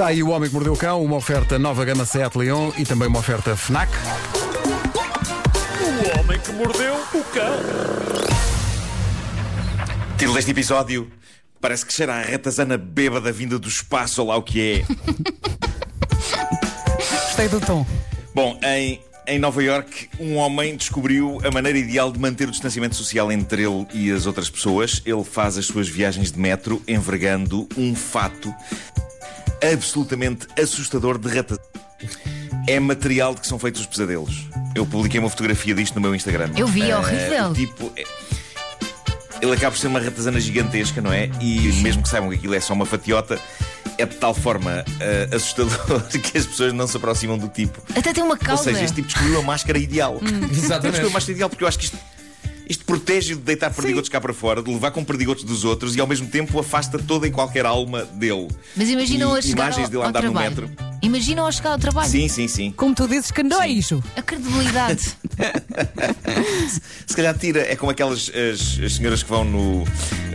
Está aí o Homem que Mordeu o Cão, uma oferta nova gama Seat Leon e também uma oferta FNAC. O homem que mordeu o cão. Título deste episódio: Parece que cheira a ratazana bêbada vinda do espaço, ou lá o que é. Gostei do tom. Bom, em, em Nova York, um homem descobriu a maneira ideal de manter o distanciamento social entre ele e as outras pessoas. Ele faz as suas viagens de metro envergando um fato absolutamente assustador de ratazana. É material de que são feitos os pesadelos. Eu publiquei uma fotografia disto no meu Instagram. Eu vi, é horrível. Tipo, é- ele acaba por ser uma ratazana gigantesca, não é? E mesmo que saibam que aquilo é só uma fatiota, é de tal forma eh, assustador que as pessoas não se aproximam do tipo. Até tem uma Ou cauda. seja, este tipo descobriu a máscara ideal. Exatamente. Descobriu a máscara ideal porque eu acho que isto, isto protege de deitar perdigotos cá para fora, de levar com perdigotos dos outros e ao mesmo tempo afasta toda e qualquer alma dele. Mas imaginam E a chegar imagens ao, dele ao andar no metro. Imaginam a chegar ao trabalho. Sim, sim, sim. Como tu dizes, candeijo. A credibilidade. Se calhar tira, é como aquelas as, as senhoras que vão no,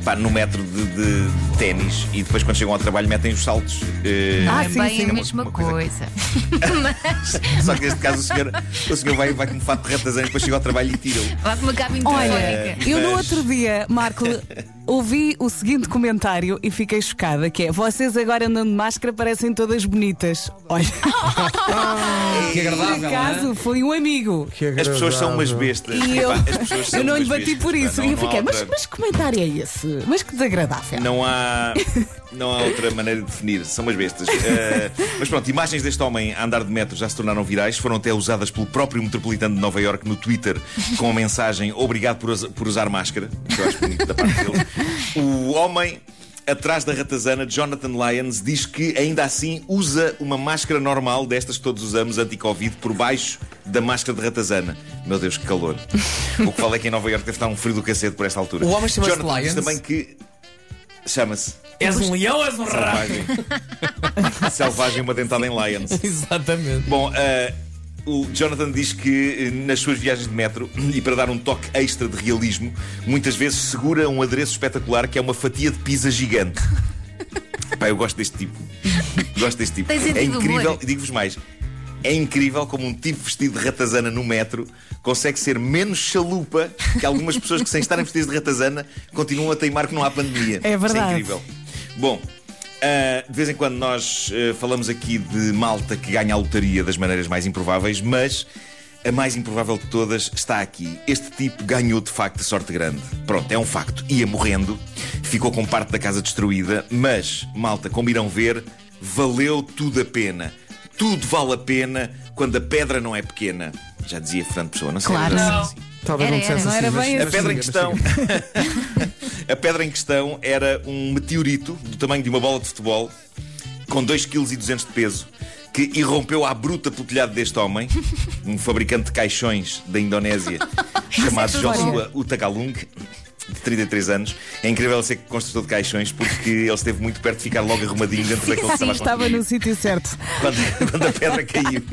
pá, no metro de, de ténis e depois quando chegam ao trabalho metem os saltos. eh, Ah, é sim, bem sim. a mesma Uma coisa- coisa. Mas Só que neste caso o senhor, o senhor vai, vai com um fato de ratazana e depois chega ao trabalho e tira-o. lá com uma cabine Olha, telefónica. eu no Mas- outro dia, Marco, ouvi o seguinte comentário e fiquei chocada: que é vocês agora andando de máscara parecem todas bonitas. Olha, Que por agradável. acaso é? foi um amigo. As pessoas são umas bestas. E eu, eu não lhe bati bestas, por isso. não- e eu fiquei, mas, outra- mas que comentário é esse? Mas que desagradável. Não há, não há outra maneira de definir, são umas bestas. Eh, mas pronto, imagens deste homem a andar de metro já se tornaram virais, foram até usadas pelo próprio metropolitano de Nova York no Twitter com a mensagem Obrigado por, por usar máscara, que eu acho bonito da parte dele. O homem. Atrás da ratazana, Jonathan Lyons diz que ainda assim usa uma máscara normal, destas que todos usamos, anti-Covid, por baixo da máscara de ratazana. Meu Deus, que calor. O que falo é que em Nova York deve estar um frio do cacete por esta altura. O homem chama-se Jonathan diz Lyons? também que. Chama-se. És um leão, és um rato. Selvagem. Selvagem, uma dentada em Lions. Exatamente. Bom, eh, o Jonathan diz que eh, nas suas viagens de metro, e para dar um toque extra de realismo, muitas vezes segura um adereço espetacular que é uma fatia de pizza gigante. Pá, eu gosto deste tipo. Gosto deste tipo. É incrível, e digo-vos mais. É incrível como um tipo vestido de ratazana no metro consegue ser menos chalupa que algumas pessoas que, sem estarem vestidas de ratazana, continuam a teimar que não há pandemia. É verdade. Isso é incrível. Bom, ah, de vez em quando nós ah, falamos aqui de malta que ganha a lotaria das maneiras mais improváveis, mas a mais improvável de todas está aqui. Este tipo ganhou de facto sorte grande. Pronto, é um facto. Ia morrendo, ficou com parte da casa destruída, mas, malta, como irão ver, valeu tudo a pena. Tudo vale a pena quando a pedra não é pequena. Já dizia Fernando Pessoa, não sei Claro. se era Não. assim. Talvez Era, não dissesse era. assim, Não era mas- bem A assim. pedra em questão. a pedra em questão era um meteorito do tamanho de uma bola de futebol, com 2,2 kg de peso, que irrompeu à bruta pelo telhado deste homem, um fabricante de caixões da Indonésia, chamado Joshua Utagalung. De 33 anos, é incrível ser construtor de caixões porque ele esteve muito perto de ficar logo arrumadinho dentro daquele que estava no sítio certo. Quando, quando a pedra caiu,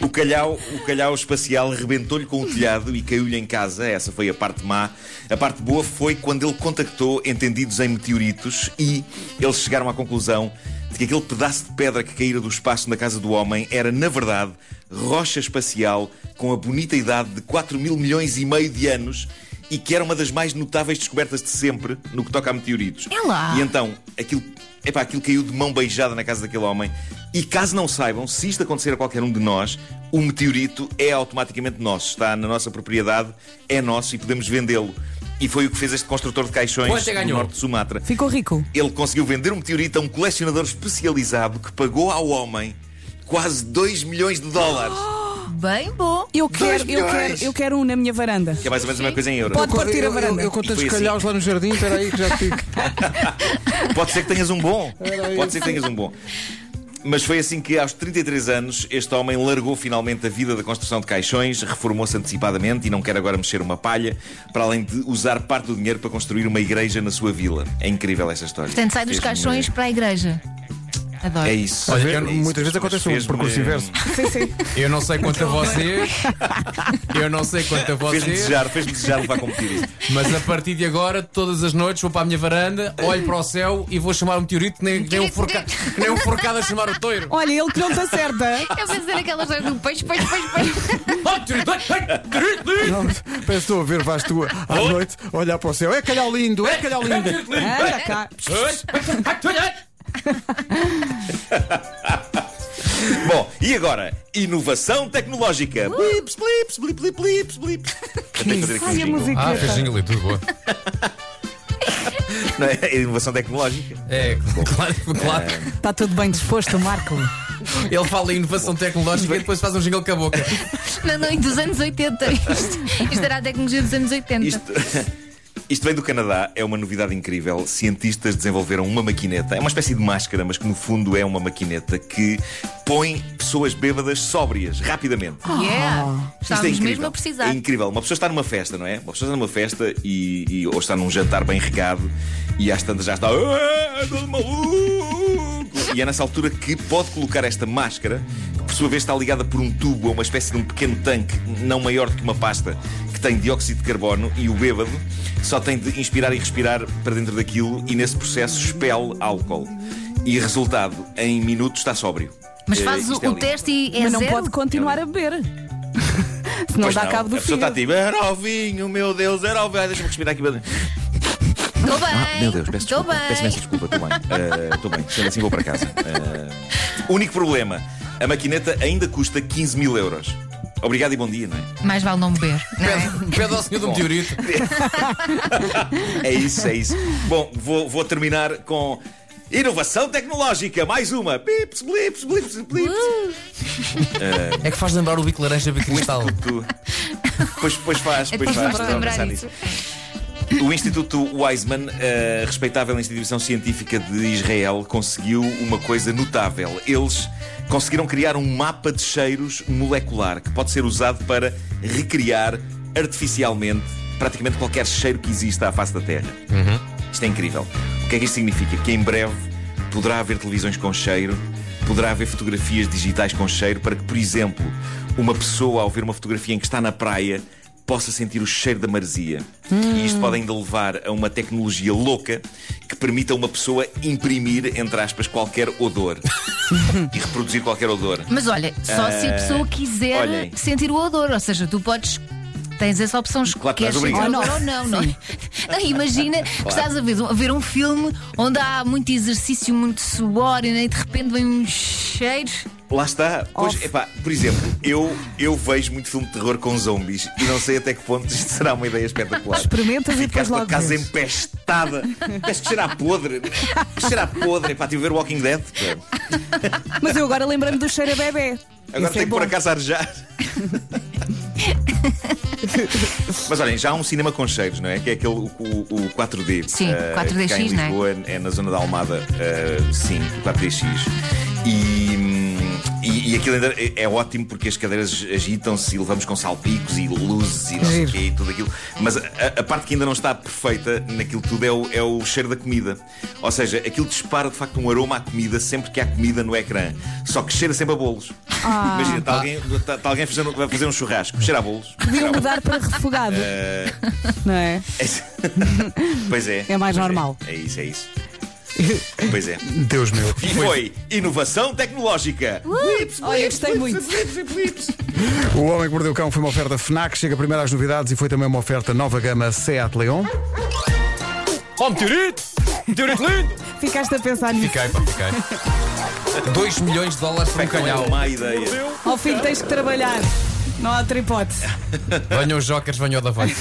o calhau, o calhau espacial rebentou-lhe com o telhado e caiu-lhe em casa. Essa foi a parte má. A parte boa foi quando ele contactou entendidos em meteoritos e eles chegaram à conclusão de que aquele pedaço de pedra que caíra do espaço na casa do homem era, na verdade, rocha espacial com a bonita idade de 4 mil milhões e meio de anos e que era uma das mais notáveis descobertas de sempre no que toca a meteoritos. É lá. E então, aquilo, epá, aquilo caiu de mão beijada na casa daquele homem. E caso não saibam, se isto acontecer a qualquer um de nós, o meteorito é automaticamente nosso. Está na nossa propriedade, é nosso e podemos vendê-lo. E foi o que fez este construtor de caixões é do norte de Sumatra. Ficou rico. Ele conseguiu vender um meteorito a um colecionador especializado que pagou ao homem quase 2 milhões de dólares. Bem bom. Eu quero, eu milhões. quero, eu quero um na minha varanda. Que é mais ou menos a mesma coisa em euros. Pode partir a Eu- eu- varanda. Eu, com tantos E foi assim. calhaus lá no jardim, espera aí que já te digo. Pode ser que tenhas um bom. Era Pode ser que tenhas um bom. Mas foi assim que, aos 33 anos, este homem largou finalmente a vida da construção de caixões, reformou-se antecipadamente e não quer agora mexer uma palha, para além de usar parte do dinheiro para construir uma igreja na sua vila. É incrível essa história. Portanto, sai dos Fez-me- caixões para a igreja. Adoro. É isso. Olha, É isso. muitas vezes acontece um fez-me- percurso inverso. Sim, sim. Eu não sei quanto a vocês. Eu não sei quanto a Fez-me vocês. desejar, fez-me desejar levar com meteorito. Mas a partir de agora, todas as noites, vou para a minha varanda, olho para o céu e vou chamar um meteorito, nem, nem, um, forca, nem um forcado a chamar o toiro. Olha, ele que não te acerta. Eu pensei naquelas coisas do peixe, peixe, peixe, peixe. Oh, Não, parece que estou a ver, vais tu à noite olhar para o céu. É calhau lindo, é calhau lindo. Anda cá. Bom, e agora? Inovação tecnológica. Blips, blips, blip, blip, blips, blips. Eu tenho que fazer aqui um Ai, a jingle. música. Ah, fez jingle e tudo boa. Não é? É inovação tecnológica. É, claro, claro. Está tudo bem disposto, Marco. Ele fala em inovação tecnológica e depois faz um jingle com a boca. Não, não, e dos anos 80. Isto, isto era a tecnologia dos anos 80. Isto, isto vem do Canadá, é uma novidade incrível. Cientistas desenvolveram uma maquineta, é uma espécie de máscara, mas que no fundo é uma maquineta que põe pessoas bêbadas sóbrias rapidamente. Yeah. Isto é Estávamos incrível. mesmo a precisar. É incrível. Uma pessoa está numa festa, não é? Uma pessoa está numa festa e, e- ou está num jantar bem regado e às tantas já está. "Ah, todo maluco!" E é nessa altura que pode colocar esta máscara, sua vez está ligada por um tubo a uma espécie de um pequeno tanque, não maior do que uma pasta, que tem dióxido de carbono e o bêbado só tem de inspirar e respirar para dentro daquilo e nesse processo expele álcool. E resultado, em minutos está sóbrio. Mas faz o, isto é o lindo. teste e é Mas não zero. pode continuar a beber. Senão Pois dá não, cabo do a pessoa está tipo, era o vinho, meu Deus, era o vinho. Deixa-me respirar aqui. Estou bem. Ah, meu Deus, peço Estou desculpa. bem. Peço imensa desculpa, estou bem. Estou bem, sendo assim vou para casa. Eh, único problema: a maquineta ainda custa 15 mil euros. Obrigado e bom dia, não é? Mais vale não beber. Não é? Pede, pede ao senhor do meteorito. É isso, é isso. Bom, vou, vou terminar com inovação tecnológica. Mais uma. Bips, blips, blips, blips. É que faz lembrar o bico laranja bico cristal. Pois, pois faz, É pois faz. vamos Estava a lembrar pensar nisso. O Instituto Weizmann, a respeitável instituição científica de Israel, conseguiu uma coisa notável. Eles conseguiram criar um mapa de cheiros molecular que pode ser usado para recriar artificialmente praticamente qualquer cheiro que exista à face da Terra. Isto é incrível. O que é que isto significa? Que em breve poderá haver televisões com cheiro, poderá haver fotografias digitais com cheiro, para que, por exemplo, uma pessoa, ao ver uma fotografia em que está na praia, possa sentir o cheiro da maresia. E isto pode ainda levar a uma tecnologia louca que permita a uma pessoa imprimir, entre aspas, qualquer odor e reproduzir qualquer odor. Mas olha, só se a pessoa quiser olhem. sentir o odor. Ou seja, tu podes. Tens essa opção, Claro que queres ou não, não é? Não, imagina que estás a ver, a ver um filme onde há muito exercício, muito suor e né, de repente vem um cheiro. Lá está. Pois, epá, por exemplo, eu, eu vejo muito filme de terror com zombies e não sei até que ponto isto será uma ideia espetacular. Experimentas e depois com a logo casa vês. empestada. Parece que cheira a podre. Cheira a podre. Epá, tive a ver Walking Dead. Mas eu agora lembrei-me do cheiro a bebê. Agora Isso tenho é que pôr a casa a arejar. Mas olhem, já há um cinema com cheiros, não é? Que é aquele o, o- o 4D. Sim, eh, 4DX, cá em não é? Lisboa, é na zona da Almada, eh, sim, o 4DX. E, e, aquilo ainda é, é ótimo porque as cadeiras agitam-se e levamos com salpicos e luzes e não sei o quê e tudo aquilo. Mas a, a parte que ainda não está perfeita naquilo tudo é o, é o cheiro da comida. Ou seja, aquilo dispara de facto um aroma à comida sempre que há comida no ecrã. Só que cheira sempre a bolos. Ah. Imagina, está alguém, está, está alguém fazendo, vai fazer um churrasco, cheira a bolos. Podiam mudar para refogado. Eh, Não é? pois é. É mais pois normal. É, isso, é isso. Pois é. Deus meu. E foi inovação tecnológica. Blips, Olha, gostei muito. O Homem que Mordeu o Cão foi uma oferta FNAC, chega primeiro às novidades e foi também uma oferta nova gama Seat Leon. Oh, meteorito! Meteorito lindo! Ficaste a pensar nisso. Fiquei, pá, fiquei. 2 milhões de dólares por um é calhau. uma má ideia. Ao fim tens que trabalhar. Não há outra hipótese. Venham os jokers, venham o da voz.